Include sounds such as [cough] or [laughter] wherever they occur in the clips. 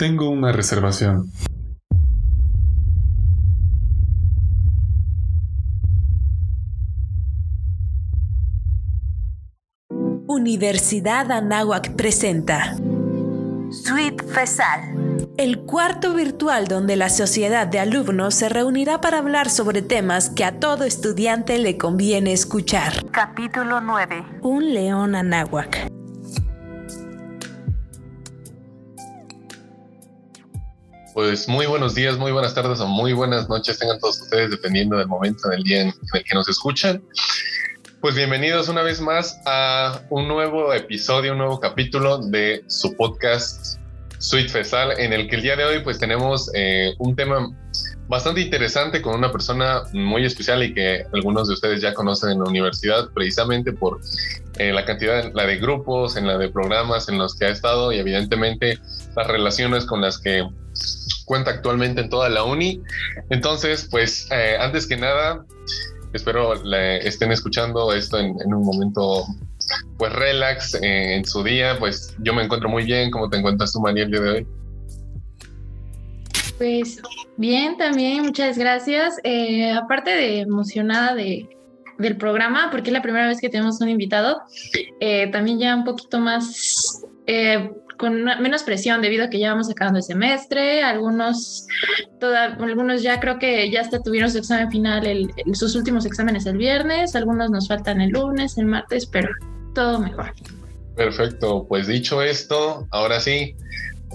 Tengo una reservación. Universidad Anáhuac presenta Suite FESAL, el cuarto virtual donde la sociedad de alumnos se reunirá para hablar sobre temas que a todo estudiante le conviene escuchar. Capítulo 9. Un león Anáhuac. Pues muy buenos días, muy buenas tardes o muy buenas noches tengan todos ustedes, dependiendo del momento en el día en el que nos escuchan. Pues bienvenidos una vez más a un nuevo episodio, un nuevo capítulo de su podcast Sweet Fesal, en el que el día de hoy pues tenemos eh, un tema bastante interesante con una persona muy especial y que algunos de ustedes ya conocen en la universidad precisamente por eh, la cantidad, la de grupos, en la de programas en los que ha estado y evidentemente las relaciones con las que cuenta actualmente en toda la uni. Entonces, pues eh, antes que nada, Espero estén escuchando esto en, un momento pues relax eh, en su día. Pues yo me encuentro muy bien. ¿Cómo te encuentras tú, María, el día de hoy? Pues bien, también, muchas gracias. Eh, aparte de emocionada de, del programa, porque es la primera vez que tenemos un invitado, eh, también ya un poquito más con menos presión debido a que ya vamos acabando el semestre, algunos, toda, algunos ya creo que ya hasta tuvieron su examen final, el, sus últimos exámenes el viernes, algunos nos faltan el lunes, el martes, pero todo mejor. Perfecto, pues dicho esto, ahora sí,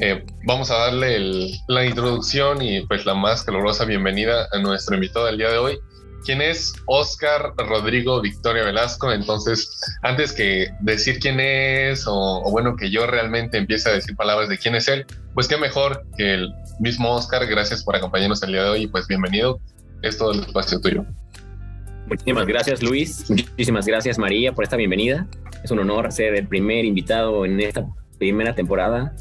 eh, vamos a darle la introducción y pues la más calurosa bienvenida a nuestro invitado del día de hoy. ¿Quién es Oscar Rodrigo Victoria Velasco? Entonces, antes que decir quién es, o, bueno, que yo realmente empiece a decir palabras de quién es él, pues qué mejor que el mismo Oscar. Gracias por acompañarnos el día de hoy y pues bienvenido. Es todo el espacio tuyo. Muchísimas gracias, Luis. Muchísimas gracias, María, por esta bienvenida. Es un honor ser el primer invitado en esta primera temporada,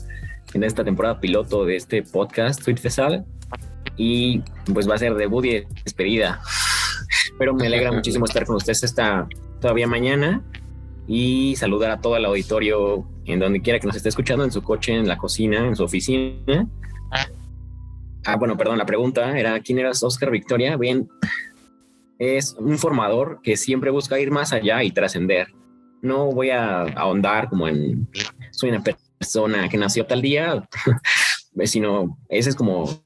en esta temporada piloto de este podcast, Tweet Fesal. Y pues va a ser debut y despedida pero me alegra muchísimo estar con ustedes esta todavía mañana y saludar a todo el auditorio en donde quiera que nos esté escuchando, en su coche, en la cocina, en su oficina. Ah, bueno, perdón, la pregunta era, ¿quién eras Oscar Victoria? Bien, es un formador que siempre busca ir más allá y trascender. No voy a ahondar como en, soy una persona que nació tal día, [laughs] sino esa es como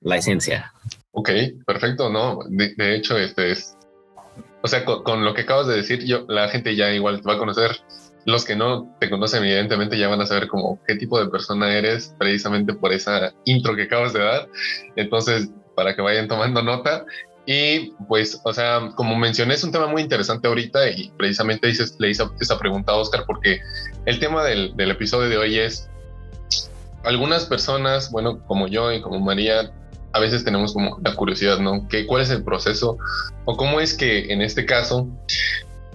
la esencia. Ok, perfecto, no. De, hecho, este es. O sea, con, lo que acabas de decir, yo, la gente ya igual te va a conocer. Los que no te conocen, evidentemente, ya van a saber como qué tipo de persona eres, precisamente por esa intro que acabas de dar. Entonces, para que vayan tomando nota. Y pues, o sea, como mencioné, es un tema muy interesante ahorita y precisamente dices, le hice esa pregunta a Oscar porque el tema del, del episodio de hoy es algunas personas, bueno, como yo y como María, a veces tenemos como la curiosidad, ¿no? ¿Qué, ¿Cuál es el proceso? ¿O cómo es que en este caso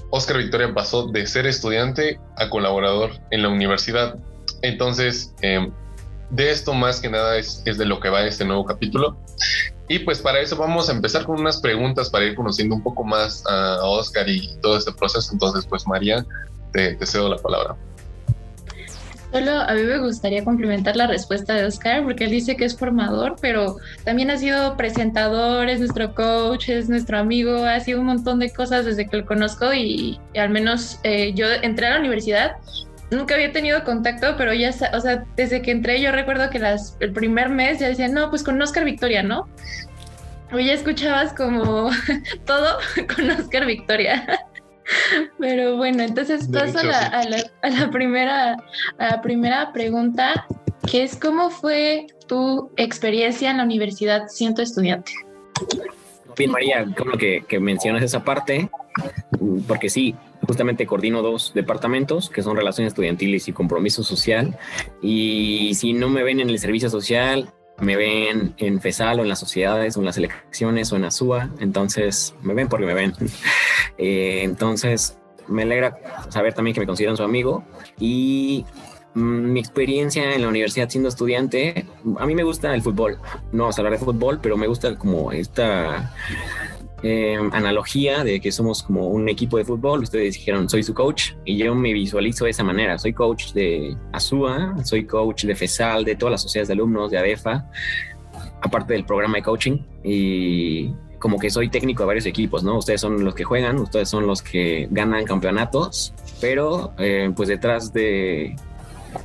Oscar Victoria pasó de ser estudiante a colaborador en la universidad? Entonces, em, de esto más que nada es, es, de lo que va este nuevo capítulo. Y pues para eso vamos a empezar con unas preguntas para ir conociendo un poco más a Oscar y todo este proceso. Entonces, pues María, te, te cedo la palabra. Solo a mí me gustaría complementar la respuesta de Oscar porque él dice que es formador, pero también ha sido presentador, es nuestro coach, es nuestro amigo, ha sido un montón de cosas desde que lo conozco y, al menos eh, yo entré a la universidad nunca había tenido contacto, pero ya, o sea, desde que entré yo recuerdo que el primer mes ya decían, no, pues con Oscar Victoria, ¿no? O ya escuchabas como [laughs] todo [laughs] con Oscar Victoria. [laughs] Pero bueno, entonces paso a la, primera, a la primera pregunta, que es ¿cómo fue tu experiencia en la universidad siendo estudiante? Bien, María, como que, que mencionas esa parte, porque sí, justamente coordino dos departamentos que son relaciones estudiantiles y compromiso social. Y si no me ven en el servicio social, me ven en FESAL o en las sociedades o en las elecciones o en ASUA, entonces me ven porque me ven. [laughs] Eh, entonces me alegra saber también que me consideran su amigo y mm, mi experiencia en la universidad siendo estudiante, a mí me gusta el fútbol, no vamos a hablar de fútbol, pero me gusta como esta eh, analogía de que somos como un equipo de fútbol. Ustedes dijeron, soy su coach y yo me visualizo de esa manera. Soy coach de ASUA, soy coach de FESAL, de todas las sociedades de alumnos, de ADEFA, aparte del programa de coaching y como que soy técnico de varios equipos, ¿no? Ustedes son los que juegan, ustedes son los que ganan campeonatos, pero eh, pues detrás de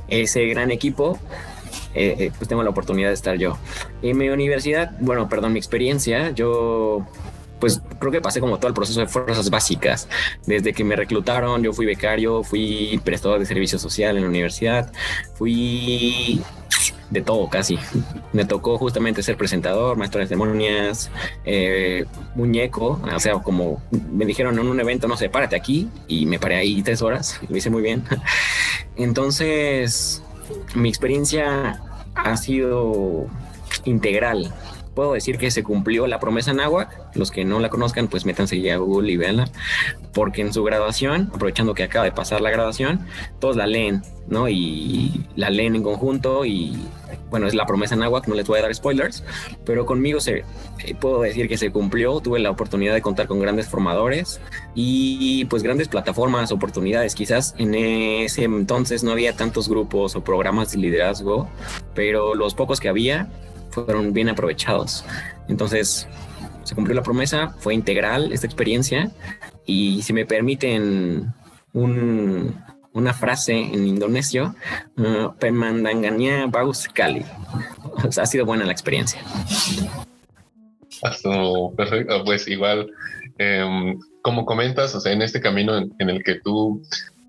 ese gran equipo eh, eh, pues tengo la oportunidad de estar yo. En mi universidad, bueno, perdón, mi experiencia, yo pues creo que pasé como todo el proceso de fuerzas básicas. Desde que me reclutaron, yo fui becario, fui prestador de servicio social en la universidad, fui de todo casi. Me tocó justamente ser presentador, maestro de ceremonias, eh, muñeco, o sea, como me dijeron en un evento, no sé, párate aquí y me paré ahí tres horas, [laughs] lo hice muy bien. Entonces, mi experiencia ha sido integral. Puedo decir que se cumplió la promesa náhuatl. Los que no la conozcan, pues métanse ya a Google y véanla. Porque en su graduación, aprovechando que acaba de pasar la graduación, todos la leen, ¿no? Y la leen en conjunto y bueno, es la promesa náhuatl, no les voy a dar spoilers, pero conmigo se, eh, puedo decir que se cumplió, tuve la oportunidad de contar con grandes formadores y pues grandes plataformas, oportunidades. Quizás en ese entonces no había tantos grupos o programas de liderazgo, pero los pocos que había fueron bien aprovechados. Entonces, se cumplió la promesa, fue integral esta experiencia y si me permiten un, una frase en indonesio, uh, Pemandanganya Baus Kali. O sea, ha sido buena la experiencia. Perfecto. Pues igual, em, como comentas, o sea, en este camino en, el que tú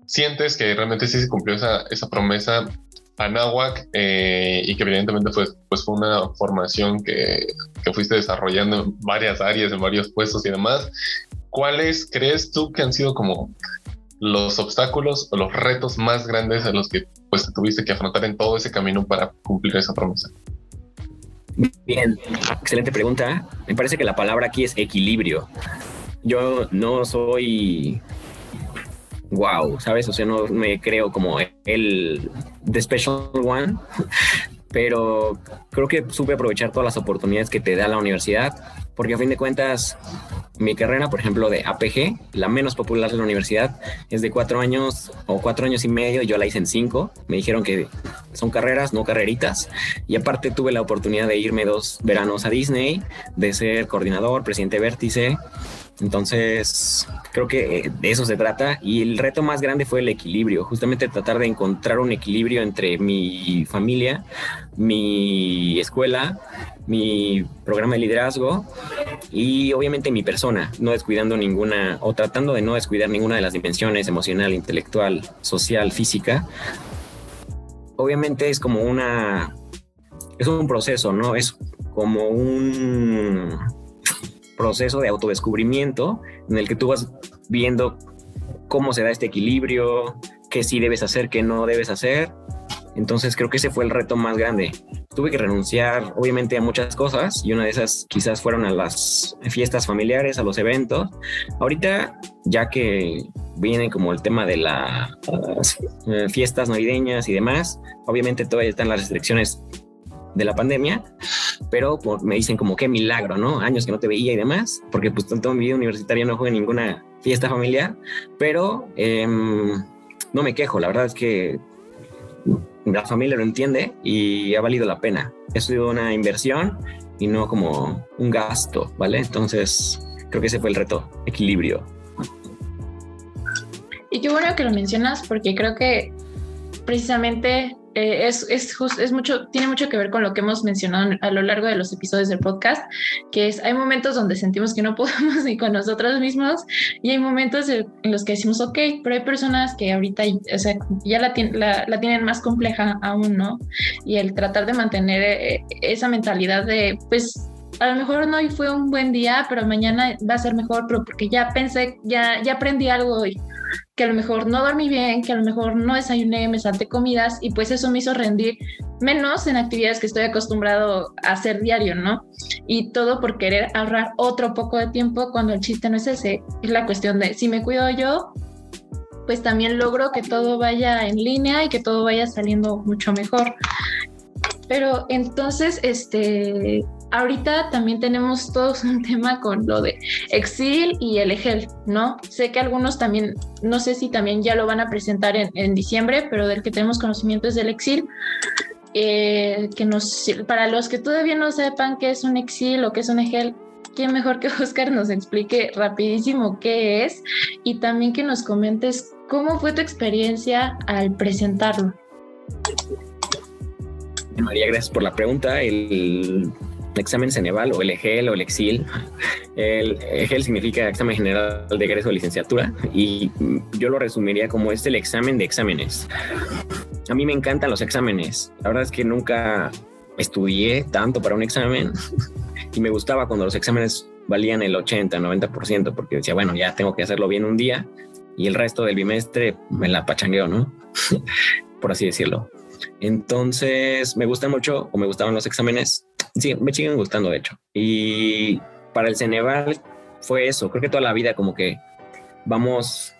sientes que realmente sí se cumplió esa, esa promesa, Anáhuac eh, y que evidentemente fue, pues fue una formación que, que, fuiste desarrollando en varias áreas, en varios puestos y demás. ¿Cuáles crees tú que han sido como los obstáculos o los retos más grandes a los que pues tuviste que afrontar en todo ese camino para cumplir esa promesa? Bien, excelente pregunta. Me parece que la palabra aquí es equilibrio. Yo no soy wow, ¿sabes? O sea, no me creo como el The Special One, pero creo que supe aprovechar todas las oportunidades que te da la universidad, porque a fin de cuentas, mi carrera, por ejemplo, de APG, la menos popular de la universidad, es de cuatro años o cuatro años y medio, yo la hice en cinco. Me dijeron que son carreras, no carreritas, y aparte tuve la oportunidad de irme dos veranos a Disney, de ser coordinador, presidente vértice, entonces, creo que de eso se trata y el reto más grande fue el equilibrio, justamente tratar de encontrar un equilibrio entre mi familia, mi escuela, mi programa de liderazgo y obviamente mi persona, no descuidando ninguna o tratando de no descuidar ninguna de las dimensiones emocional, intelectual, social, física. Obviamente es como una es un proceso, ¿no? Es como un proceso de autodescubrimiento en el que tú vas viendo cómo se da este equilibrio, qué sí debes hacer, qué no debes hacer. Entonces creo que ese fue el reto más grande. Tuve que renunciar obviamente a muchas cosas y una de esas quizás fueron a las fiestas familiares, a los eventos. Ahorita ya que viene como el tema de las eh, fiestas navideñas y demás, obviamente todavía están las restricciones de la pandemia, pero me dicen como qué milagro, ¿no? Años que no te veía y demás, porque pues toda mi vida universitaria no jugué ninguna fiesta familiar, pero em, no me quejo, la verdad es que la familia lo entiende y ha valido la pena. Ha sido una inversión y no como un gasto, ¿vale? Entonces, creo que ese fue el reto, equilibrio. Y qué bueno que lo mencionas porque creo que precisamente eh, es, es, es, mucho, tiene mucho que ver con lo que hemos mencionado a lo largo de los episodios del podcast, que es, hay momentos donde sentimos que no [laughs] podemos ni con nosotros mismos y hay momentos en los que decimos, ok, pero hay personas que ahorita o sea, ya la, la, la, tienen más compleja aún, ¿no? Y el tratar de mantener eh, esa mentalidad de, pues, a lo mejor no hoy fue un buen día, pero mañana va a ser mejor, pero porque ya pensé, ya, ya aprendí algo hoy que a lo mejor no dormí bien, que a lo mejor no desayuné, me salté comidas y pues eso me hizo rendir menos en actividades que estoy acostumbrado a hacer diario, ¿no? Y todo por querer ahorrar otro poco de tiempo cuando el chiste no es ese, es la cuestión de si me cuido yo, pues también logro que todo vaya en línea y que todo vaya saliendo mucho mejor. Pero entonces, este, ahorita también tenemos todos un tema con lo de Exil y el EGEL, ¿no? Sé que algunos también, no sé si también ya lo van a presentar en, diciembre, pero del que tenemos conocimiento es del Exil. Eh, que nos, para los que todavía no sepan qué es un Exil o qué es un EGEL, quién mejor que [laughs] Oscar nos explique rapidísimo qué es y también que nos comentes cómo fue tu experiencia al presentarlo. María, gracias por la pregunta. El examen Ceneval o el EGEL o el EXIL. El EGEL significa examen general de egreso de licenciatura y yo lo resumiría como es el examen de exámenes. A mí me encantan los exámenes. La verdad es que nunca estudié tanto para un examen y me gustaba cuando los exámenes valían el 80, 90%, porque decía, bueno, ya tengo que hacerlo bien un día y el resto del bimestre me la pachangueo, ¿no? [laughs] Por así decirlo. Entonces, me gusta mucho o me gustaban los exámenes. Sí, me siguen gustando, de hecho. Y para el Ceneval fue eso. Creo que toda la vida como que vamos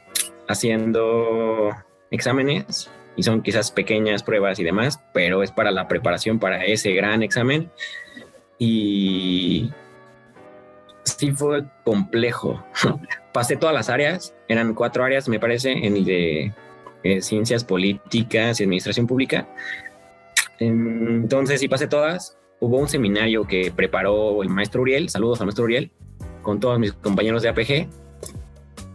haciendo exámenes y son quizás pequeñas pruebas y demás, pero es para la preparación para ese gran examen. Y sí fue complejo. [laughs] Pasé todas las áreas, eran cuatro áreas, me parece, en el de eh, ciencias políticas y administración pública. Entonces, sí pasé todas. Hubo un seminario que preparó el maestro Uriel, saludos al maestro Uriel, con todos mis compañeros de APG,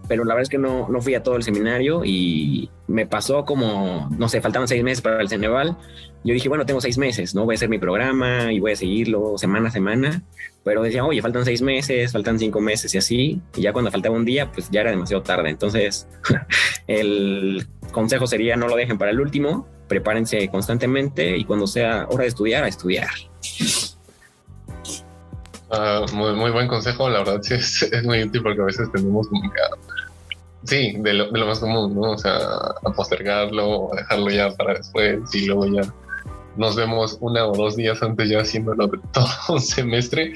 pero la verdad es que no, no fui a todo el seminario y me pasó como, no sé, faltaban seis meses para el Ceneval. Yo dije, bueno, tengo seis meses, ¿no? Voy a hacer mi programa y voy a seguirlo semana a semana, pero decía, oye, faltan seis meses, faltan cinco meses y así, y ya cuando faltaba un día, pues ya era demasiado tarde. Entonces, [laughs] el consejo sería no lo dejen para el último, prepárense constantemente y cuando sea hora de estudiar, a estudiar. Ah, muy, buen consejo, la verdad sí es, es, muy útil porque a veces tenemos como que, sí, de lo, de lo, más común, ¿no? O sea, a postergarlo, a dejarlo ya para después y luego ya nos vemos una o dos días antes ya haciéndolo de [laughs] todo un semestre.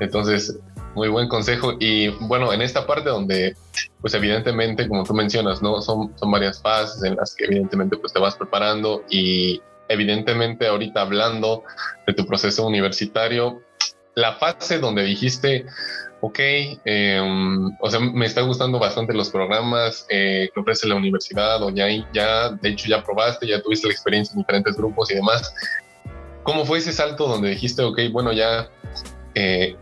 Entonces, muy buen consejo. Y bueno, en esta parte donde, pues evidentemente, como tú mencionas, ¿no? Son, son varias fases en las que evidentemente pues te vas preparando y evidentemente ahorita hablando de tu proceso universitario, la fase donde dijiste, ok, em, o sea, me está gustando bastante los programas eh, que ofrece la universidad o ya, ya, de hecho, ya probaste, ya tuviste la experiencia en diferentes grupos y demás. ¿Cómo fue ese salto donde dijiste, ok, bueno, ya eh,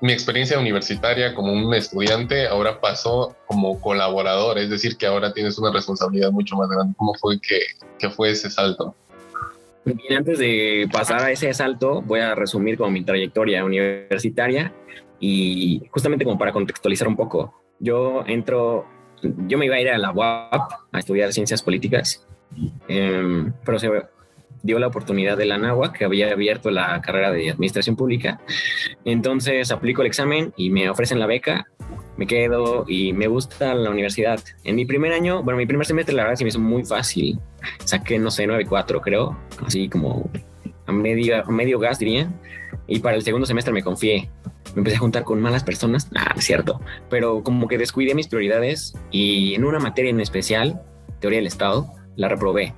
mi experiencia universitaria como un estudiante ahora pasó como colaborador, es decir, que ahora tienes una responsabilidad mucho más grande. ¿Cómo fue que fue ese salto? Bien, antes de pasar a ese salto, voy a resumir como mi trayectoria universitaria y justamente como para contextualizar un poco. Yo entro, yo me iba a ir a la UAP a estudiar ciencias políticas, eh, pero se dio la oportunidad de la NAWA, que había abierto la carrera de administración pública. Entonces aplico el examen y me ofrecen la beca, me quedo y me gusta la universidad. En mi primer año, bueno, mi primer semestre la verdad se me hizo muy fácil. Saqué, no sé, 9.4 creo, así como a medio, a medio gas diría. Y para el segundo semestre me confié. Me empecé a juntar con malas personas, ah, es cierto, pero como que descuidé mis prioridades y en una materia en especial, teoría del Estado, la reprobé.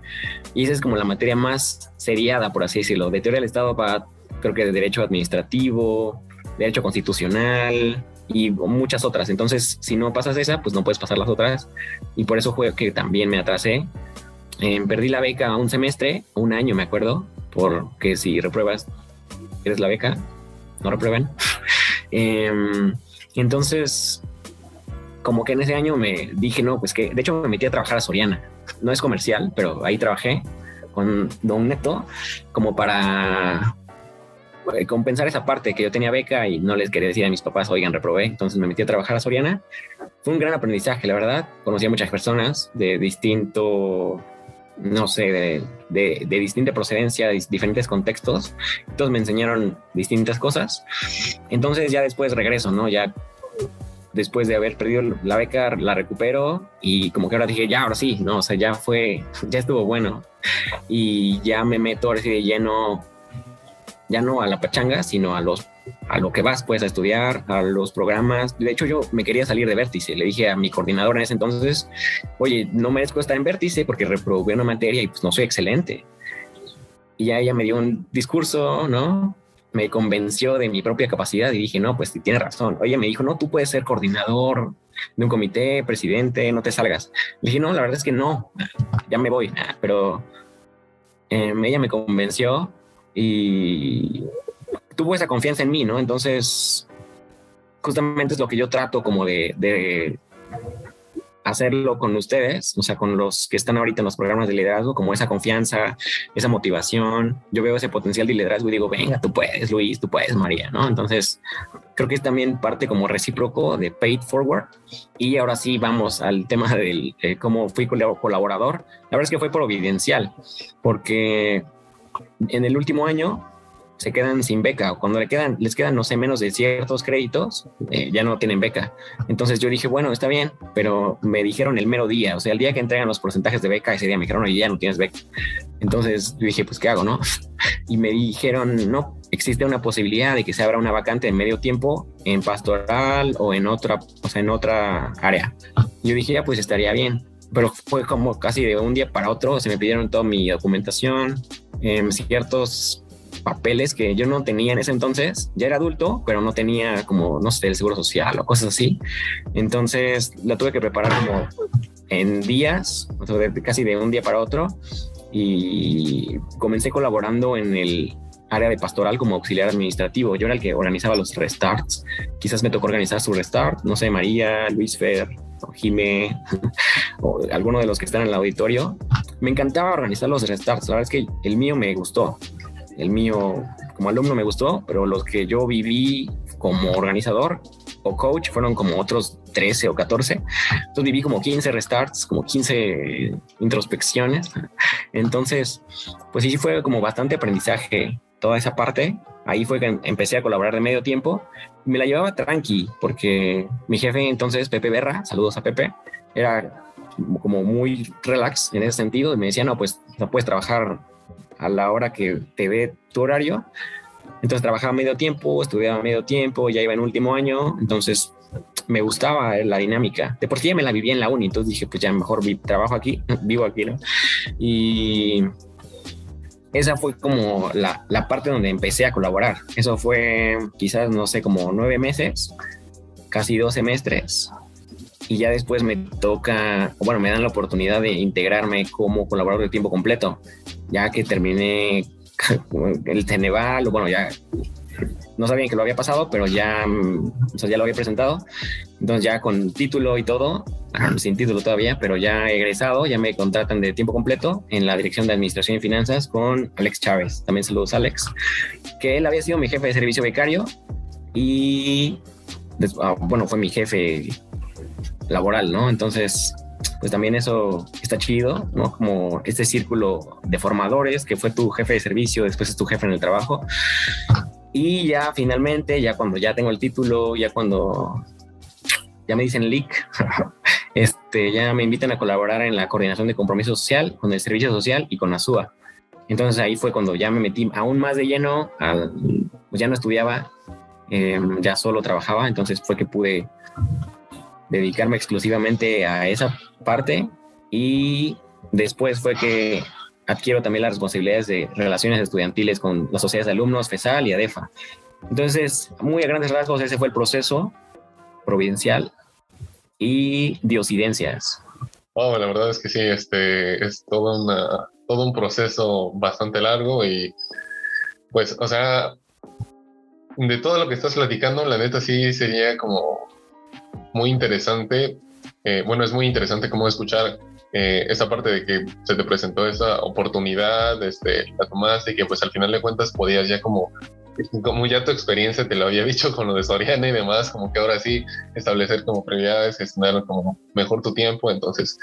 Y esa es como la materia más seriada, por así decirlo, de teoría del Estado para, creo que de derecho administrativo, derecho constitucional y muchas otras. Entonces, si no pasas esa, pues no puedes pasar las otras. Y por eso fue que también me atrasé. Eh, perdí la beca un semestre, un año me acuerdo, porque si repruebas, eres la beca, no reprueban. [laughs] eh, entonces, como que en ese año me dije, no, pues que de hecho me metí a trabajar a Soriana no es comercial, pero ahí trabajé con Don Neto como para compensar esa parte que yo tenía beca y no les quería decir a mis papás, oigan, reprobé, entonces me metí a trabajar a Soriana. Fue un gran aprendizaje, la verdad. Conocí a muchas personas de distinto, no sé, de, de, de distinta procedencia, de diferentes contextos. Entonces me enseñaron distintas cosas. Entonces ya después regreso, ¿no? Ya después de haber perdido la beca, la recupero y como que ahora dije, ya, ahora sí, no, o sea, ya fue, ya estuvo bueno. Y ya me meto ahora sí de lleno, ya no a la pachanga, sino a los a lo que vas pues a estudiar, a los programas. De hecho, yo me quería salir de Vértice. Le dije a mi coordinador en ese entonces, oye, no merezco estar en Vértice porque reprobé una materia y pues no soy excelente. Y ya ella me dio un discurso, ¿no? me convenció de mi propia capacidad y dije, no, pues tiene razón. Oye, me dijo, no, tú puedes ser coordinador de un comité, presidente, no te salgas. Le dije, no, la verdad es que no, ya me voy, pero em, ella me convenció y tuvo esa confianza en mí, ¿no? Entonces, justamente es lo que yo trato como de, de hacerlo con ustedes, o sea, con los que están ahorita en los programas de liderazgo, como esa confianza, esa motivación. Yo veo ese potencial de liderazgo y digo, venga, tú puedes, Luis, tú puedes, María, ¿no? Entonces, creo que es también parte como recíproco de Paid Forward. Y ahora sí vamos al tema del eh, cómo fui colaborador. La verdad es que fue providencial, porque en el último año se quedan sin beca o cuando le quedan, les quedan, no sé, menos de ciertos créditos, eh, ya no tienen beca. Entonces yo dije, bueno, está bien, pero me dijeron el mero día, o sea, el día que entregan los porcentajes de beca, ese día me dijeron, oye, ya no tienes beca. Entonces yo dije, pues, ¿qué hago, no? [laughs] Y me dijeron, no, existe una posibilidad de que se abra una vacante en medio tiempo en pastoral o en otra, o sea, en otra área. Yo dije, ya, pues estaría bien pero fue como casi de un día para otro, se me pidieron toda mi documentación, eh, ciertos papeles que yo no tenía en ese entonces. Ya era adulto, pero no tenía como, no sé, el seguro social o cosas así. Entonces la tuve que preparar como en días, o sea, casi de un día para otro. Y comencé colaborando en el área de pastoral como auxiliar administrativo. Yo era el que organizaba los restarts. Quizás me tocó organizar su restart. No sé, María, Luis Fer, Jimé [laughs] o alguno de los que están en el auditorio. Me encantaba organizar los restarts. La verdad es que el mío me gustó el mío como alumno me gustó, pero los que yo viví como organizador o coach fueron como otros 13 o 14. Entonces viví como 15 restarts, como 15 introspecciones. Entonces, pues sí fue como bastante aprendizaje toda esa parte. Ahí fue que empecé a colaborar de medio tiempo. Me la llevaba tranqui porque mi jefe entonces, Pepe Berra, saludos a Pepe, era como muy relax en ese sentido me decía, no, pues no puedes trabajar a la hora que te ve tu horario. Entonces trabajaba medio tiempo, estudiaba medio tiempo, ya iba en último año, entonces me gustaba la dinámica. De por sí ya me la vivía en la uni, entonces dije, pues ya mejor trabajo aquí, [laughs] vivo aquí, ¿no? Y esa fue como la, la, parte donde empecé a colaborar. Eso fue quizás, no sé, como nueve meses, casi dos semestres y ya después me toca, bueno, me dan la oportunidad de integrarme como colaborador de tiempo completo, ya que terminé [laughs] el Ceneval, bueno, ya no sabían que lo había pasado, pero ya, sea, ya lo había presentado. Entonces ya con título y todo, sin título todavía, pero ya he egresado, ya me contratan de tiempo completo en la Dirección de Administración y Finanzas con Alex Chávez. También saludos Alex, que él había sido mi jefe de servicio becario y ah, bueno, fue mi jefe laboral, ¿no? Entonces, pues también eso está chido, ¿no? Como este círculo de formadores que fue tu jefe de servicio, después es tu jefe en el trabajo. Y ya finalmente, ya cuando ya tengo el título, ya cuando ya me dicen leak, [laughs] este, ya me invitan a colaborar en la coordinación de compromiso social con el servicio social y con ASUA. Entonces ahí fue cuando ya me metí aún más de lleno, pues ya no estudiaba, em, ya solo trabajaba, entonces fue que pude dedicarme exclusivamente a esa parte y después fue que adquiero también las responsabilidades de relaciones estudiantiles con las sociedades de alumnos, FESAL y ADEFA. Entonces, muy a grandes rasgos, ese fue el proceso providencial y diosidencias. Oh, la verdad es que sí, este es todo, una, todo un proceso bastante largo y pues, o sea, de todo lo que estás platicando, la neta sí sería como muy interesante. Eh, bueno, es muy interesante cómo escuchar eh, esa parte de que se te presentó esa oportunidad, este, la tomaste y que pues al final de cuentas podías ya como, como ya tu experiencia te lo había dicho con lo de Soriana y demás, como que ahora sí establecer como prioridades, gestionar como mejor tu tiempo. Entonces,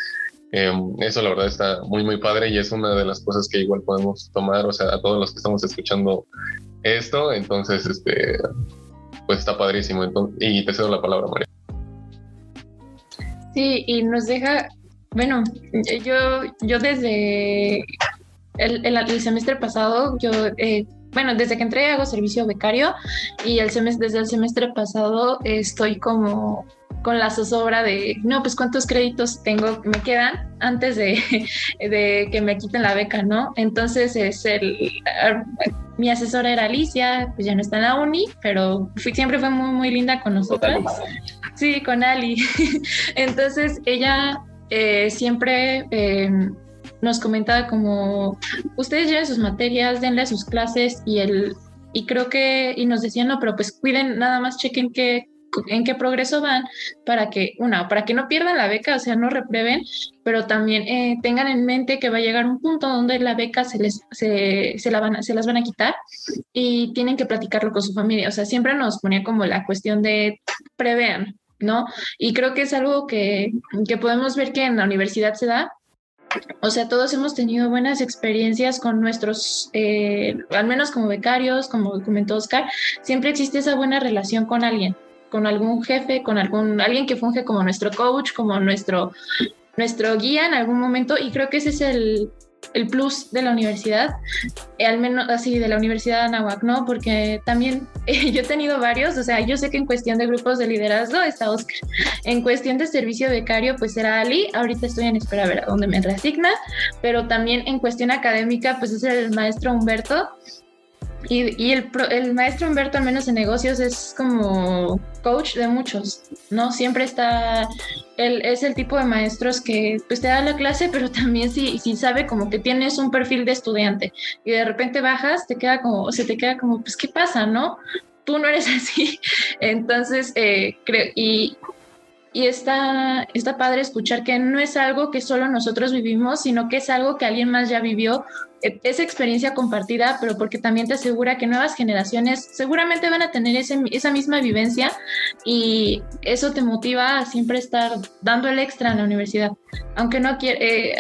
em, eso la verdad está muy, muy padre y es una de las cosas que igual podemos tomar, o sea, a todos los que estamos escuchando esto. Entonces, este, pues está padrísimo. Entonces, y te cedo la palabra, María. Sí, y nos deja, bueno, yo, yo desde el, semestre pasado, yo, eh, bueno, desde que entré hago servicio becario y el semestre, desde el semestre pasado estoy como con la zozobra de, no, pues cuántos créditos tengo, me quedan antes de, [laughs] de que me quiten la beca, ¿no? Entonces es el, mi asesora era Alicia, pues ya no está en la uni, pero fui, siempre fue muy, muy linda con nosotros. Sí, con Ali. [laughs] Entonces ella eh, siempre eh, nos comentaba como, ustedes lleven sus materias, denle sus clases y el... Y creo que, y nos decían, no, pero pues cuiden, nada más chequen qué, en qué progreso van para que, una, para que no pierdan la beca, o sea, no reprueben, pero también eh, tengan en mente que va a llegar un punto donde la beca se, les, se, van, se las van a quitar y tienen que platicarlo con su familia. O sea, siempre nos ponía como la cuestión de prevean, ¿no? Y creo que es algo que, que podemos ver que en la universidad se da, o sea, todos hemos tenido buenas experiencias con nuestros, eh, al menos como becarios, como comentó Oscar, siempre existe esa buena relación con alguien con algún jefe, con algún alguien que funge como nuestro coach, como nuestro nuestro guía en algún momento y creo que ese es el, el plus de la universidad, eh, al menos así de la Universidad de Anahuac, ¿no? Porque también [laughs] yo he tenido varios, o sea, yo sé que en cuestión de grupos de liderazgo está Oscar, en cuestión de servicio becario pues era Ali, ahorita estoy en espera a ver a dónde me reasigna, pero también en cuestión académica pues es el maestro Humberto y, el, el, maestro Humberto, al menos en negocios, es como coach de muchos, ¿no? Siempre está, él es el tipo de maestros que pues te da la clase, pero [laughs] también si, si sabe como que tienes un perfil de estudiante y de repente bajas, te queda como, se te queda como, pues, ¿qué pasa, no? Tú no eres [laughs] así. Entonces, eh, creo, y, y está, padre escuchar que no es algo que solo nosotros vivimos, sino que es algo que alguien más ya vivió, e, esa experiencia compartida, pero porque también te asegura que nuevas generaciones seguramente van a tener ese, esa misma vivencia y eso te motiva a siempre estar dando el extra en la universidad. Aunque no quiere, eh,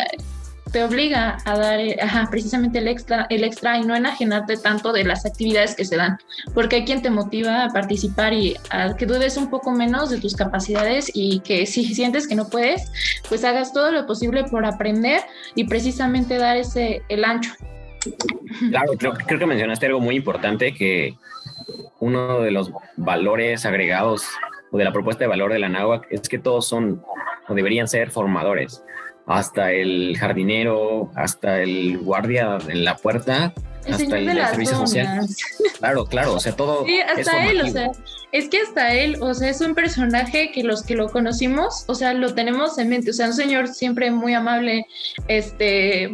te obliga a dar eh, precisamente el extra, el extra y no enajenarte tanto de las actividades que se dan, porque hay quien te motiva a participar y a que dudes un poco menos de tus capacidades y que si [laughs] sientes que no puedes, pues hagas todo lo posible por aprender y precisamente dar ese el ancho. Claro, creo, creo que mencionaste algo muy importante que uno de los valores agregados o de la propuesta de valor de la NAWAC es que todos son o deberían ser formadores hasta el jardinero, hasta el guardia en la puerta, hasta el servicio social. Claro, claro, o sea, todo. Sí, hasta él, o sea, es que hasta él, o sea, es un personaje que los que lo conocimos, o sea, lo tenemos en mente, o sea, un señor siempre muy amable, este,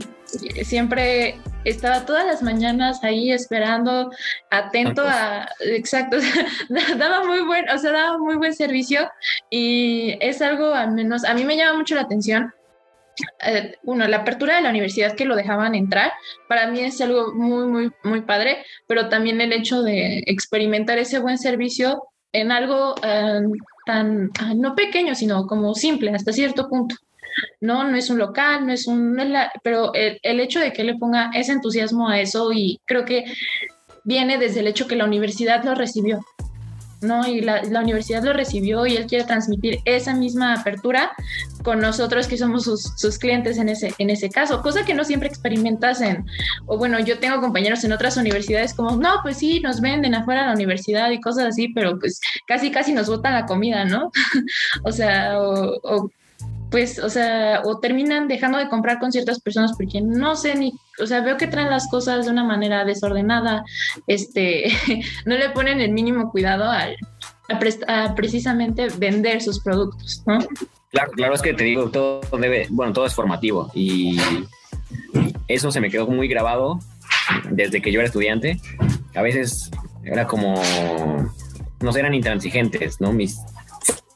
siempre estaba todas las mañanas ahí esperando, atento a, exacto, [laughs] daba muy buen, o sea, daba muy buen servicio y es algo al menos, a mí me llama mucho la atención eh, uno, la apertura de la universidad que lo dejaban entrar, para mí es algo muy, muy, muy padre, pero también el hecho de experimentar ese buen servicio en algo eh, tan, ah, no pequeño, sino como simple hasta cierto punto. No, no es un local, no es un, pero el, el hecho de que le ponga ese entusiasmo a eso y creo que viene desde el hecho que la universidad lo recibió. ¿No? Y la, universidad lo recibió y él quiere transmitir esa misma apertura con nosotros que somos sus, clientes en ese, en ese caso, cosa que no siempre experimentas en, o bueno, yo tengo compañeros en otras universidades como, no, pues sí, nos venden afuera de la universidad y cosas así, pero pues casi, casi nos botan la comida, ¿no? [laughs] o sea, o pues, o sea, o terminan dejando de comprar con ciertas personas porque no sé ni, o sea, veo que traen las cosas de una manera desordenada, este, [laughs] no le ponen el mínimo cuidado al, a, precisamente vender sus productos, ¿no? Claro, claro, es que te digo, todo debe, bueno, todo es formativo y eso se me quedó muy grabado desde que yo era estudiante. A veces era como, no eran intransigentes, ¿no? Mis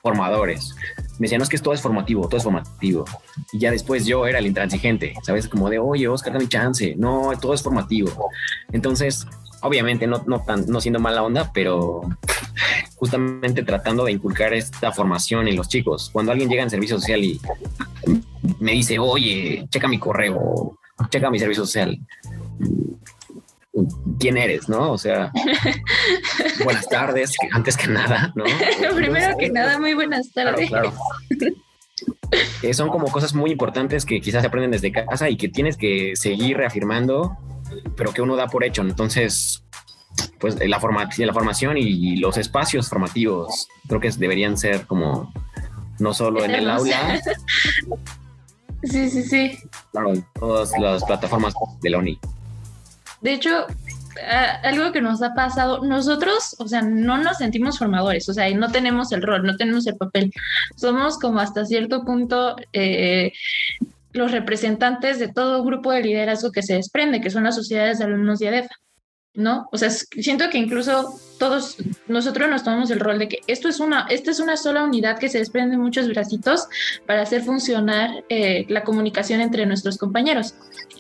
formadores me decían, no, es que todo es formativo, todo es formativo. Y ya después yo era el intransigente, ¿sabes? Como de, oye, Oscar, dame chance. No, todo es formativo. Entonces, obviamente, no, no, tan, no siendo mala onda, pero justamente tratando de inculcar esta formación en los chicos. Cuando alguien llega en servicio social y me dice, oye, checa mi correo, checa mi servicio social quién eres, ¿no? O sea, [laughs] buenas tardes, antes que nada, ¿no? [laughs] Primero que nada, muy buenas tardes. Claro, eh, son como cosas muy importantes que quizás se aprenden desde casa y que tienes que seguir reafirmando, pero que uno da por hecho. Entonces, pues la, forma, la formación y los espacios formativos creo que deberían ser como no solo en el aula. [laughs] sí, sí, sí. Claro, en todas las plataformas de la UNI. De hecho, algo que nos ha pasado, nosotros, o sea, no nos sentimos formadores, o sea, no tenemos el rol, no tenemos el papel. Somos como hasta cierto punto eh, los representantes de todo grupo de liderazgo que se desprende, que son las sociedades de alumnos de ADEFA. ¿No? O sea, siento que incluso todos nosotros nos tomamos el rol de que esto es una, esta es una sola unidad que se desprende muchos bracitos para hacer funcionar eh, la comunicación entre nuestros compañeros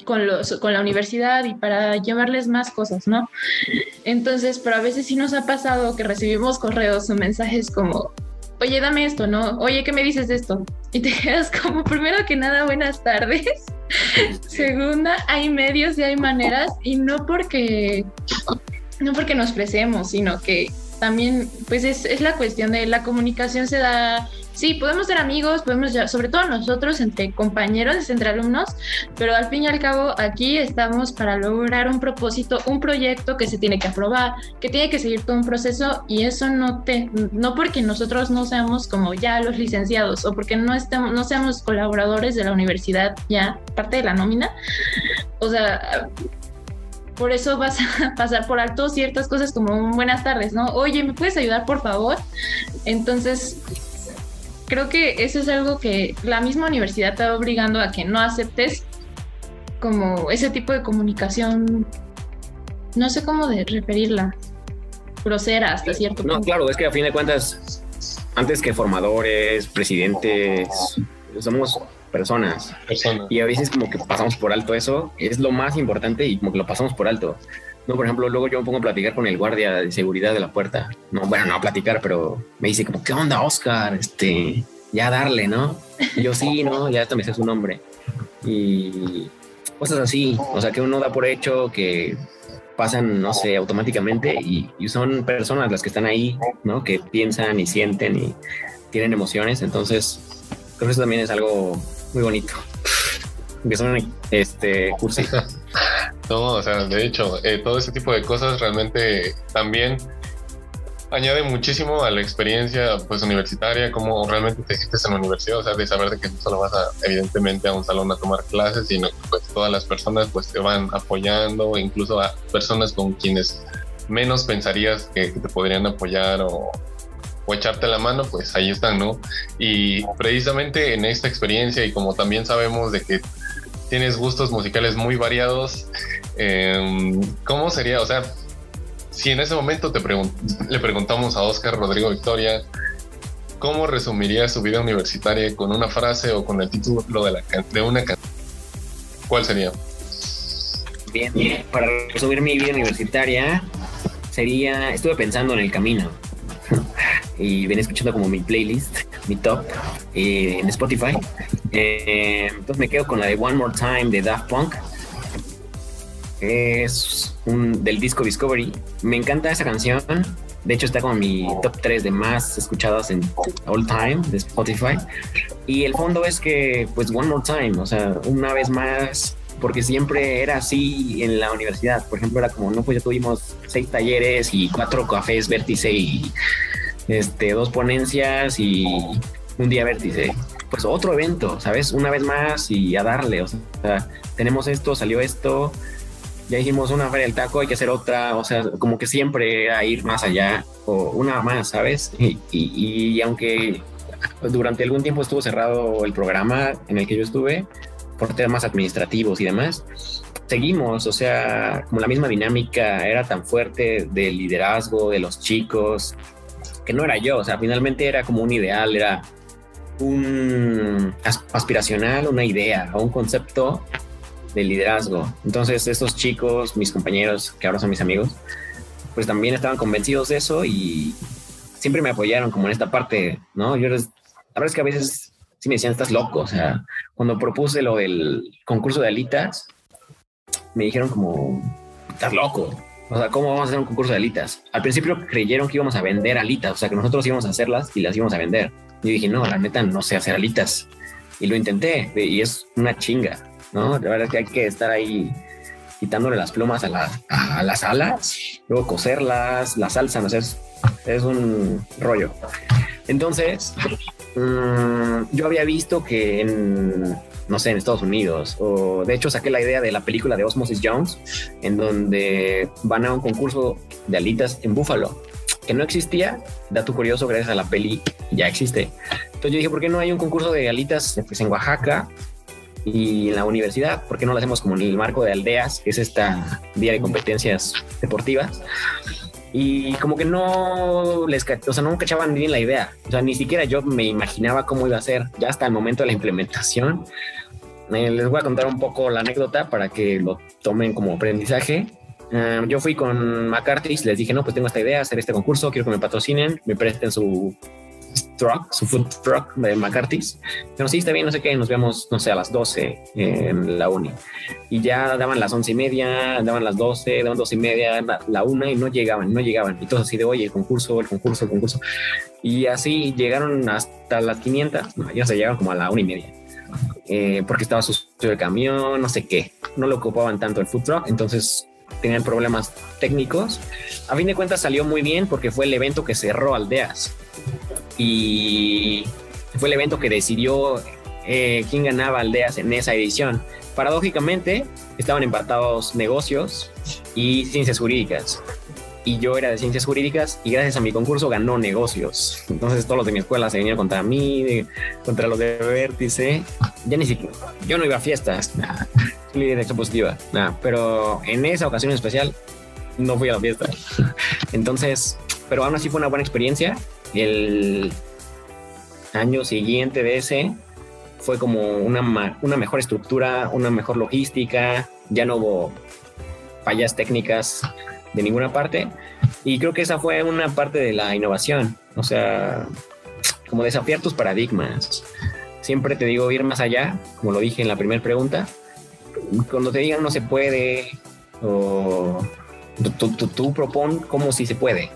con, los, con la universidad y para llevarles más cosas, ¿no? Entonces, pero a veces sí nos ha pasado que recibimos correos o mensajes como, oye, dame esto, ¿no? Oye, ¿qué me dices de esto? Y te [laughs] quedas como, primero que nada, buenas tardes. [laughs] Segunda, hay medios y hay maneras y no porque, no porque nos presemos, sino que también, pues es, es la cuestión de la comunicación se da sí, podemos ser amigos, podemos, ya, sobre todo nosotros, entre compañeros, entre alumnos, pero al fin y al cabo aquí estamos para lograr un propósito, un proyecto que se tiene que aprobar, que tiene que seguir todo un proceso y eso no te, no porque nosotros no seamos como ya los licenciados o porque no estemos, no seamos colaboradores de la universidad ya, parte de la nómina, o sea, por eso vas a [laughs] pasar por alto ciertas cosas como buenas tardes, ¿no? Oye, ¿me puedes ayudar por favor? Entonces, creo que eso es algo que la misma universidad está obligando a que no aceptes como ese tipo de comunicación, no sé cómo de referirla, grosera hasta cierto punto. No, claro, es que a fin de cuentas, antes que formadores, presidentes, somos personas. personas. Y a veces como que pasamos por alto eso, es lo más importante y como que lo pasamos por alto. No, por ejemplo, luego yo me pongo a platicar con el guardia de seguridad de la puerta. No, bueno, no a platicar, pero me dice como, ¿qué onda, Oscar? Este, ya darle, ¿no? yo sí, ¿no? Ya hasta me sé su nombre. Y cosas así, o sea, que uno da por hecho que pasan, no sé, automáticamente y, son personas las que están ahí, ¿no? Que piensan y sienten y tienen emociones. Entonces, creo que eso también es algo muy bonito. Que son, este. [laughs] No, o sea, de hecho, eh, todo ese tipo de cosas realmente también añade muchísimo a la experiencia pues universitaria, cómo realmente te sientes en la universidad, o sea, de saber de que no solo vas a, evidentemente a un salón a tomar clases, sino que pues todas las personas pues te van apoyando, incluso a personas con quienes menos pensarías que, te podrían apoyar o, o echarte la mano, pues ahí están, ¿no? Y precisamente en esta experiencia y como también sabemos de que tienes gustos musicales muy variados. Em, ¿Cómo sería? O sea, si en ese momento te le preguntamos a Oscar Rodrigo Victoria, ¿cómo resumiría su vida universitaria con una frase o con el título de, la, de una canción? ¿Cuál sería? Bien, para resumir mi vida universitaria, sería, estuve pensando en el camino [laughs] y venía escuchando como mi playlist, mi top eh, en Spotify eh, entonces me quedo con la de One More Time de Daft Punk. Es del disco Discovery. Me encanta esa canción. De hecho, está como mi top 3 de más escuchadas en all time de Spotify. Y el fondo es que, pues, One More Time, o sea, una vez más, porque siempre era así en la universidad. Por ejemplo, era como, no, pues ya tuvimos seis talleres y cuatro cafés vértice y este, dos ponencias y un día vértice pues otro evento, ¿sabes? Una vez más y a darle, o sea, tenemos esto, salió esto, ya hicimos una feria del taco, hay que hacer otra, o sea, como que siempre a ir más allá o una más, ¿sabes? Y, y, aunque durante algún tiempo estuvo cerrado el programa en el que yo estuve por temas administrativos y demás, seguimos, o sea, como la misma dinámica era tan fuerte del liderazgo de los chicos, que no era yo, o sea, finalmente era como un ideal, era un aspiracional, una idea o un concepto de liderazgo. Entonces, estos chicos, mis compañeros, que ahora son mis amigos, pues también estaban convencidos de eso y siempre me apoyaron como en esta parte, ¿no? Yo la verdad es que a veces sí me decían, estás loco. O sea, cuando propuse lo del concurso de alitas, me dijeron como, estás loco. O sea, ¿cómo vamos a hacer un concurso de alitas? Al principio creyeron que íbamos a vender alitas, o sea, que nosotros íbamos a hacerlas y las íbamos a vender. Y dije, no, la neta no sé hacer alitas. Y lo intenté y es una chinga, ¿no? La verdad es que hay que estar ahí quitándole las plumas a, las alas, luego coserlas, la salsa, no sé, es, es un rollo. Entonces, mm, yo había visto que en, no sé, en Estados Unidos, o de hecho saqué la idea de la película de Osmosis Jones, en donde van a un concurso de alitas en Búfalo, que no existía, dato curioso, gracias a la peli ya existe. Entonces yo dije, ¿por qué no hay un concurso de alitas pues, en Oaxaca? y en la universidad, ¿por qué no lo hacemos como en el marco de aldeas, que es esta día de competencias deportivas? Y como que no les, o sea, no cachaban bien la idea. O sea, ni siquiera yo me imaginaba cómo iba a ser ya hasta el momento de la implementación. Eh, les voy a contar un poco la anécdota para que lo tomen como aprendizaje. Eh, yo fui con McCarthy, les dije, no, pues tengo esta idea, hacer este concurso, quiero que me patrocinen, me presten su truck, su food truck de McCarthy's. Pero sí, está bien, no sé qué, nos vemos, no sé, a las 12 en la uni. Y ya daban las once y media, daban las 12, daban 12 y media, la, una y no llegaban, no llegaban. Y todos así de, oye, el concurso, el concurso, el concurso. Y así llegaron hasta las 500, no, ya se llegaron como a la una y media. Eh, porque estaba sucio el camión, no sé qué. No lo ocupaban tanto el food truck, entonces tenían problemas técnicos. A fin de cuentas salió muy bien porque fue el evento que cerró aldeas y fue el evento que decidió eh, quién ganaba aldeas en esa edición. Paradójicamente, estaban empatados negocios y ciencias jurídicas. Y yo era de ciencias jurídicas y gracias a mi concurso ganó negocios. Entonces todos los de mi escuela se vinieron contra mí, contra los de Vértice. Ya ni siquiera, yo no iba a fiestas, nada. líder expositiva, nada. Pero en esa ocasión en especial no fui a la fiesta. Entonces, pero aún así fue una buena experiencia el año siguiente de ese fue como una, una mejor estructura, una mejor logística, ya no hubo fallas técnicas de ninguna parte. Y creo que esa fue una parte de la innovación, o sea, como desafiar tus paradigmas. Siempre te digo ir más allá, como lo dije en la primera pregunta. Cuando te digan no se puede, o tú, tú, tú propon como si se puede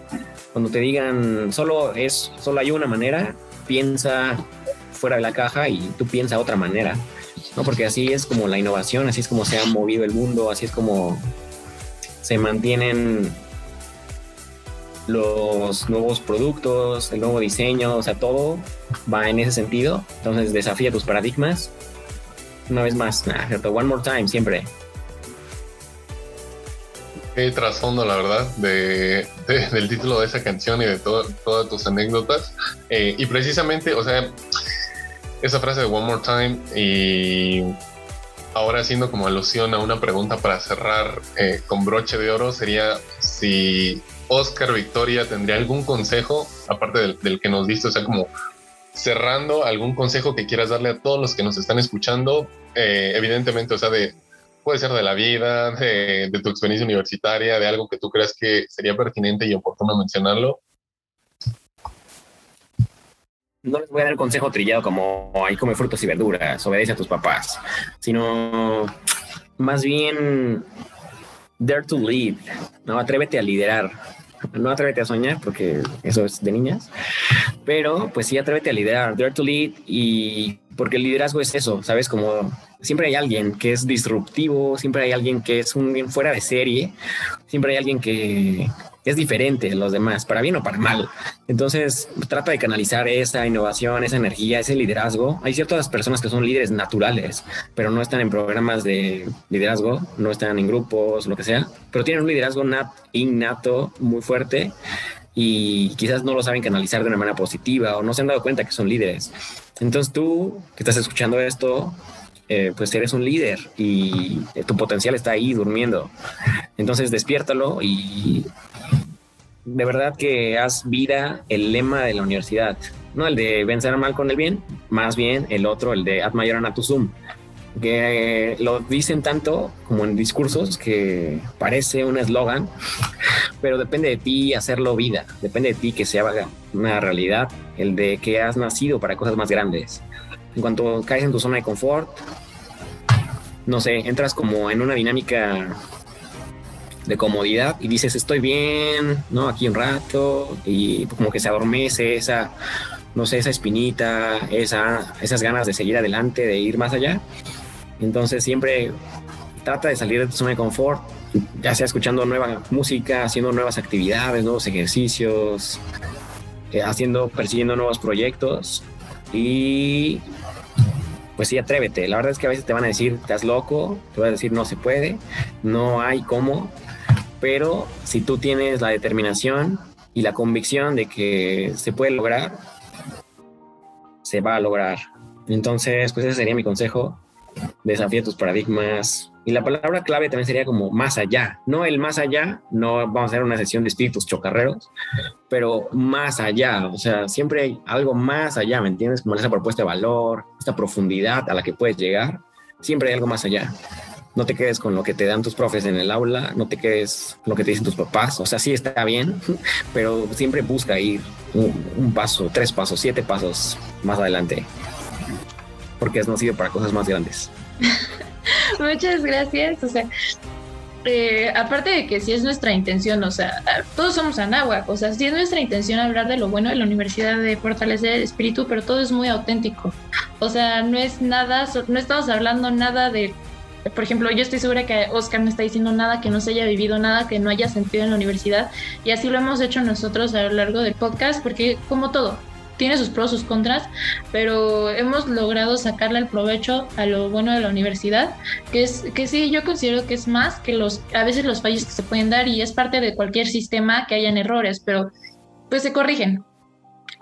cuando te digan solo es, solo hay una manera, piensa fuera de la caja y tú piensa otra manera, ¿no? Porque así es como la innovación, así es como se ha movido el mundo, así es como se mantienen los nuevos productos, el nuevo diseño, o sea, todo va en ese sentido. Entonces desafía tus paradigmas. Una vez más, One more time, siempre trasfondo, la verdad, de, del título de esa canción y de todas tus anécdotas. Eh, y precisamente, o sea, esa frase de One More Time y ahora haciendo como alusión a una pregunta para cerrar eh, con broche de oro sería si Oscar Victoria tendría algún consejo, aparte del, que nos diste, o sea, como cerrando algún consejo que quieras darle a todos los que nos están escuchando, eh, evidentemente, o sea, de puede ser de la vida, de, tu experiencia universitaria, de algo que tú creas que sería pertinente y oportuno mencionarlo. No les voy a dar el consejo trillado como ahí come frutas y verduras, obedece a tus papás, sino más bien dare to lead, no atrévete a liderar, no atrévete a soñar porque eso es de niñas, pero pues sí atrévete a liderar, dare to lead y porque el liderazgo es eso, sabes como siempre hay alguien que es disruptivo, siempre hay alguien que es un fuera de serie, siempre hay alguien que es diferente de los demás, para bien o para mal. Entonces, trata de canalizar esa innovación, esa energía, ese liderazgo. Hay ciertas personas que son líderes naturales, pero no están en programas de liderazgo, no están en grupos, lo que sea, pero tienen un liderazgo innato muy fuerte y quizás no lo saben canalizar de una manera positiva o no se han dado cuenta que son líderes. Entonces tú que estás escuchando esto, eh, pues eres un líder y tu potencial está ahí durmiendo. Entonces despiértalo y de verdad que haz vida el lema de la universidad, no el de vencer al mal con el bien, más bien el otro, el de ad mayor sum que lo dicen tanto como en discursos que parece un eslogan, pero depende de ti hacerlo vida, depende de ti que se haga una realidad, el de que has nacido para cosas más grandes. En cuanto caes en tu zona de confort, no sé, entras como en una dinámica de comodidad y dices estoy bien, ¿no? Aquí un rato y como que se adormece esa, no sé, esa espinita, esa, esas ganas de seguir adelante, de ir más allá. Entonces siempre trata de salir de tu zona de confort, ya sea escuchando nueva música, haciendo nuevas actividades, nuevos ejercicios, eh, haciendo, persiguiendo nuevos proyectos Y pues sí, atrévete. La verdad es que a veces te van a decir, estás loco, te van a decir, no se puede, no hay cómo. Pero si tú tienes la determinación y la convicción de que se puede lograr, se va a lograr. Entonces, pues ese sería mi consejo. Desafía tus paradigmas. Y la palabra clave también sería como más allá. No el más allá, no vamos a hacer una sesión de espíritus chocarreros, pero más allá. O sea, siempre hay algo más allá, ¿me entiendes? Como esa propuesta de valor, esta profundidad a la que puedes llegar. Siempre hay algo más allá no te quedes con lo que te dan tus profes en el aula, no te quedes con lo que te dicen tus papás, o sea, sí está bien, [laughs] pero siempre busca ir un, paso, tres pasos, siete pasos más adelante, porque es nacido para cosas más grandes. [laughs] Muchas gracias, o sea, eh, aparte de que si es nuestra intención, o sea, todos somos anáhuac, o sea, si es nuestra intención hablar de lo bueno de la universidad, de fortalecer el espíritu, pero todo es muy auténtico. O sea, no es nada, no estamos hablando nada de por ejemplo, yo estoy segura que Oscar no está diciendo nada que no se haya vivido, nada que no haya sentido en la universidad. Y así lo hemos hecho nosotros a lo largo del podcast, porque como todo, tiene sus pros, sus contras, pero hemos logrado sacarle el provecho a lo bueno de la universidad, que es que sí, yo considero que es más que los a veces los fallos que se pueden dar y es parte de cualquier sistema que hayan errores, pero pues se corrigen.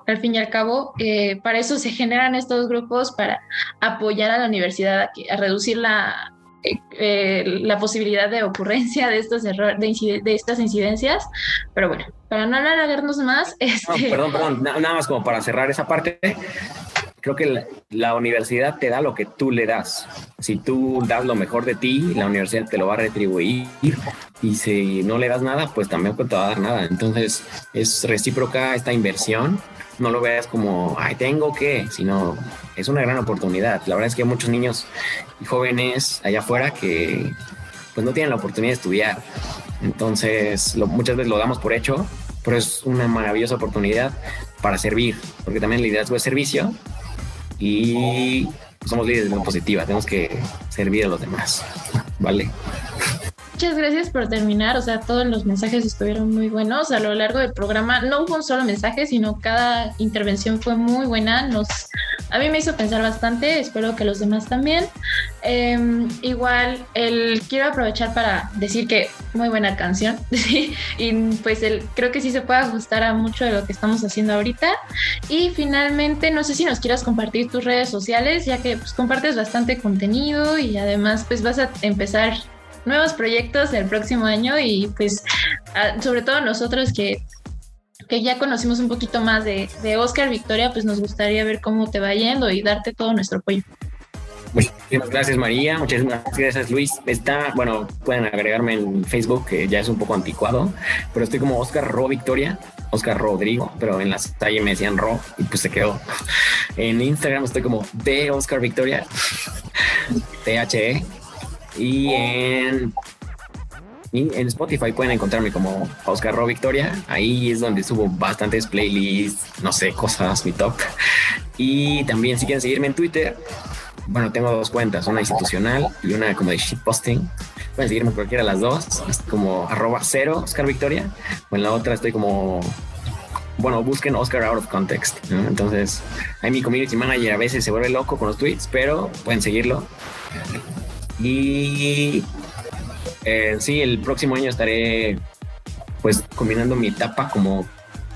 Al fin y al cabo, eh, para eso se generan estos grupos para apoyar a la universidad a, a reducir la, eh, la posibilidad de ocurrencia de estos errores, de, estas incidencias. Pero bueno, para no alargarnos más. Este... perdón, perdón, nada más como para cerrar esa parte. Creo que la, universidad te da lo que tú le das. Si tú das lo mejor de ti, la universidad te lo va a retribuir. Y si no le das nada, pues también te va a dar nada. Entonces es recíproca esta inversión no lo veas como, ay, tengo que, sino es una gran oportunidad. La verdad es que hay muchos niños y jóvenes allá afuera que pues no tienen la oportunidad de estudiar. Entonces, muchas veces lo damos por hecho, pero es una maravillosa oportunidad para servir, porque también la liderazgo es servicio y somos líderes de positiva, tenemos que servir a los demás, ¿vale? Muchas gracias por terminar. O sea, todos los mensajes estuvieron muy buenos a lo largo del programa. No hubo un solo mensaje, sino cada intervención fue muy buena. Nos, a mí me hizo pensar bastante. Espero que los demás también. Em, igual, el, quiero aprovechar para decir que muy buena canción. [laughs] y pues el, creo que sí se puede ajustar a mucho de lo que estamos haciendo ahorita. Y finalmente, no sé si nos quieras compartir tus redes sociales, ya que pues, compartes bastante contenido y además pues vas a empezar nuevos proyectos el próximo año y pues sobre todo nosotros que, que ya conocimos un poquito más de, de Oscar Victoria, pues nos gustaría ver cómo te va yendo y darte todo nuestro apoyo. Muchísimas gracias María, muchísimas gracias Luis. Está, bueno, pueden agregarme en Facebook, que ya es un poco anticuado, pero estoy como Oscar Ro Victoria, Oscar Rodrigo, pero en las tallas me decían Ro y pues se quedó. En Instagram estoy como de Oscar Victoria, THE, y en, en Spotify pueden encontrarme como Oscar Ro Victoria. Ahí es donde subo bastantes playlists, no sé, cosas, mi top. Y también si quieren seguirme en Twitter, bueno, tengo dos cuentas, una institucional y una como de shitposting. Pueden seguirme cualquiera de las dos, como arroba cero Oscar Victoria. O en la otra estoy como bueno, busquen Oscar out of context. Entonces, ahí mi community manager a veces se vuelve loco con los tweets, pero pueden seguirlo. Y eh, sí, el próximo año estaré pues combinando mi etapa como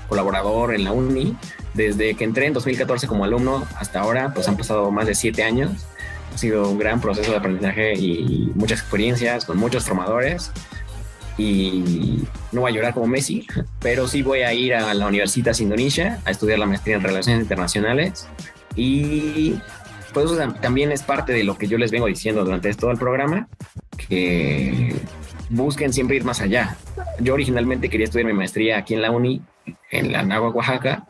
colaborador en la uni. Desde que entré en 2014 como alumno hasta ahora, pues han pasado más de siete años. Ha sido un gran proceso de aprendizaje y muchas experiencias con muchos formadores. Y no voy a llorar como Messi, pero sí voy a ir a la Universidad de Indonesia a estudiar la maestría en Relaciones Internacionales. Y pues eso también es parte de lo que yo les vengo diciendo durante todo el programa, que busquen siempre ir más allá. Yo originalmente quería estudiar mi maestría aquí en la uni, en la Nagua, Oaxaca,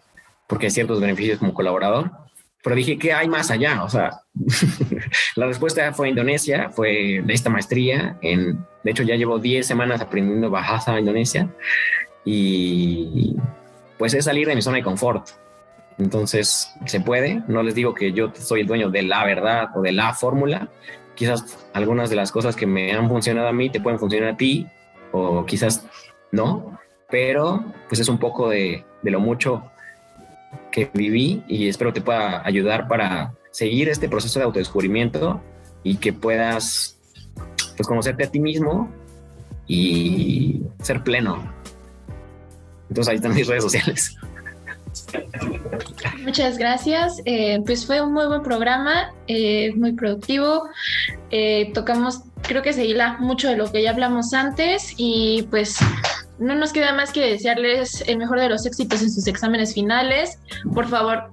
porque hay ciertos beneficios como colaborador, pero dije, ¿qué hay más allá? O sea, [laughs] la respuesta fue Indonesia, fue de esta maestría. En, de hecho, ya llevo 10 semanas aprendiendo Bahasa Indonesia y pues es salir de mi zona de confort. Entonces, se puede. No les digo que yo soy el dueño de la verdad o de la fórmula. Quizás algunas de las cosas que me han funcionado a mí te pueden funcionar a ti o quizás no, pero pues es un poco de, lo mucho que viví y espero te pueda ayudar para seguir este proceso de autodescubrimiento y que puedas pues conocerte a ti mismo y ser pleno. Entonces ahí están mis redes sociales. Muchas gracias. Eh, pues fue un muy buen programa, eh, muy productivo. Eh, tocamos, creo que se hila mucho de lo que ya hablamos antes y pues no nos queda más que desearles el mejor de los éxitos en sus exámenes finales. Por favor,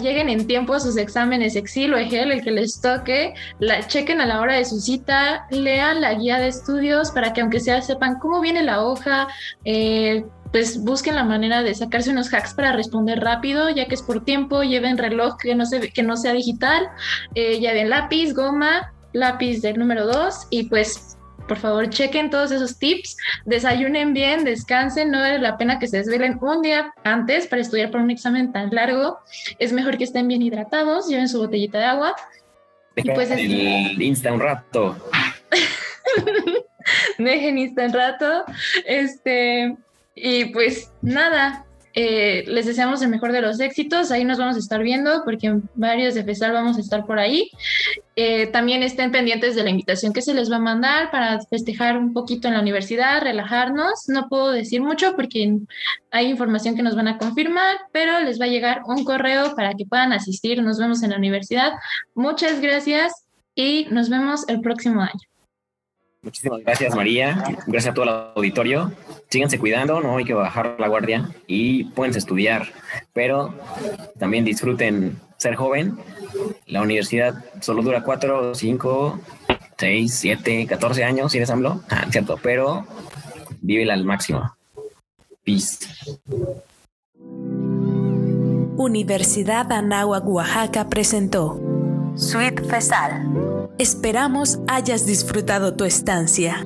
lleguen en tiempo a sus exámenes Excel o EGEL, el que les toque, la chequen a la hora de su cita, lean la guía de estudios para que aunque sea sepan cómo viene la hoja, eh, pues busquen la manera de sacarse unos hacks para responder rápido, ya que es por tiempo, lleven reloj que no, se, que no sea digital, eh, lleven lápiz, goma, lápiz del número 2 y pues por favor, chequen todos esos tips, desayunen bien, descansen, no vale la pena que se desvelen un día antes para estudiar por un examen tan largo. Es mejor que estén bien hidratados, lleven su botellita de agua. y pues el Insta un rato. [laughs] Dejen Insta un rato. Este, y pues nada, eh, les deseamos el mejor de los éxitos. Ahí nos vamos a estar viendo porque varios de FESAL vamos a estar por ahí. Eh, también estén pendientes de la invitación que se les va a mandar para festejar un poquito en la universidad, relajarnos. No puedo decir mucho porque hay información que nos van a confirmar, pero les va a llegar un correo para que puedan asistir. Nos vemos en la universidad. Muchas gracias y nos vemos el próximo año. Muchísimas gracias, María. Gracias a todo el auditorio. Síganse cuidando, no hay que bajar la guardia y pueden estudiar, pero también disfruten ser joven. La universidad solo dura cuatro, cinco, seis, siete, catorce años, si eres AMLO, ah, cierto, pero vívela al máximo. Peace. Universidad Anáhuac, Oaxaca presentó Suite Fesal. Esperamos hayas disfrutado tu estancia.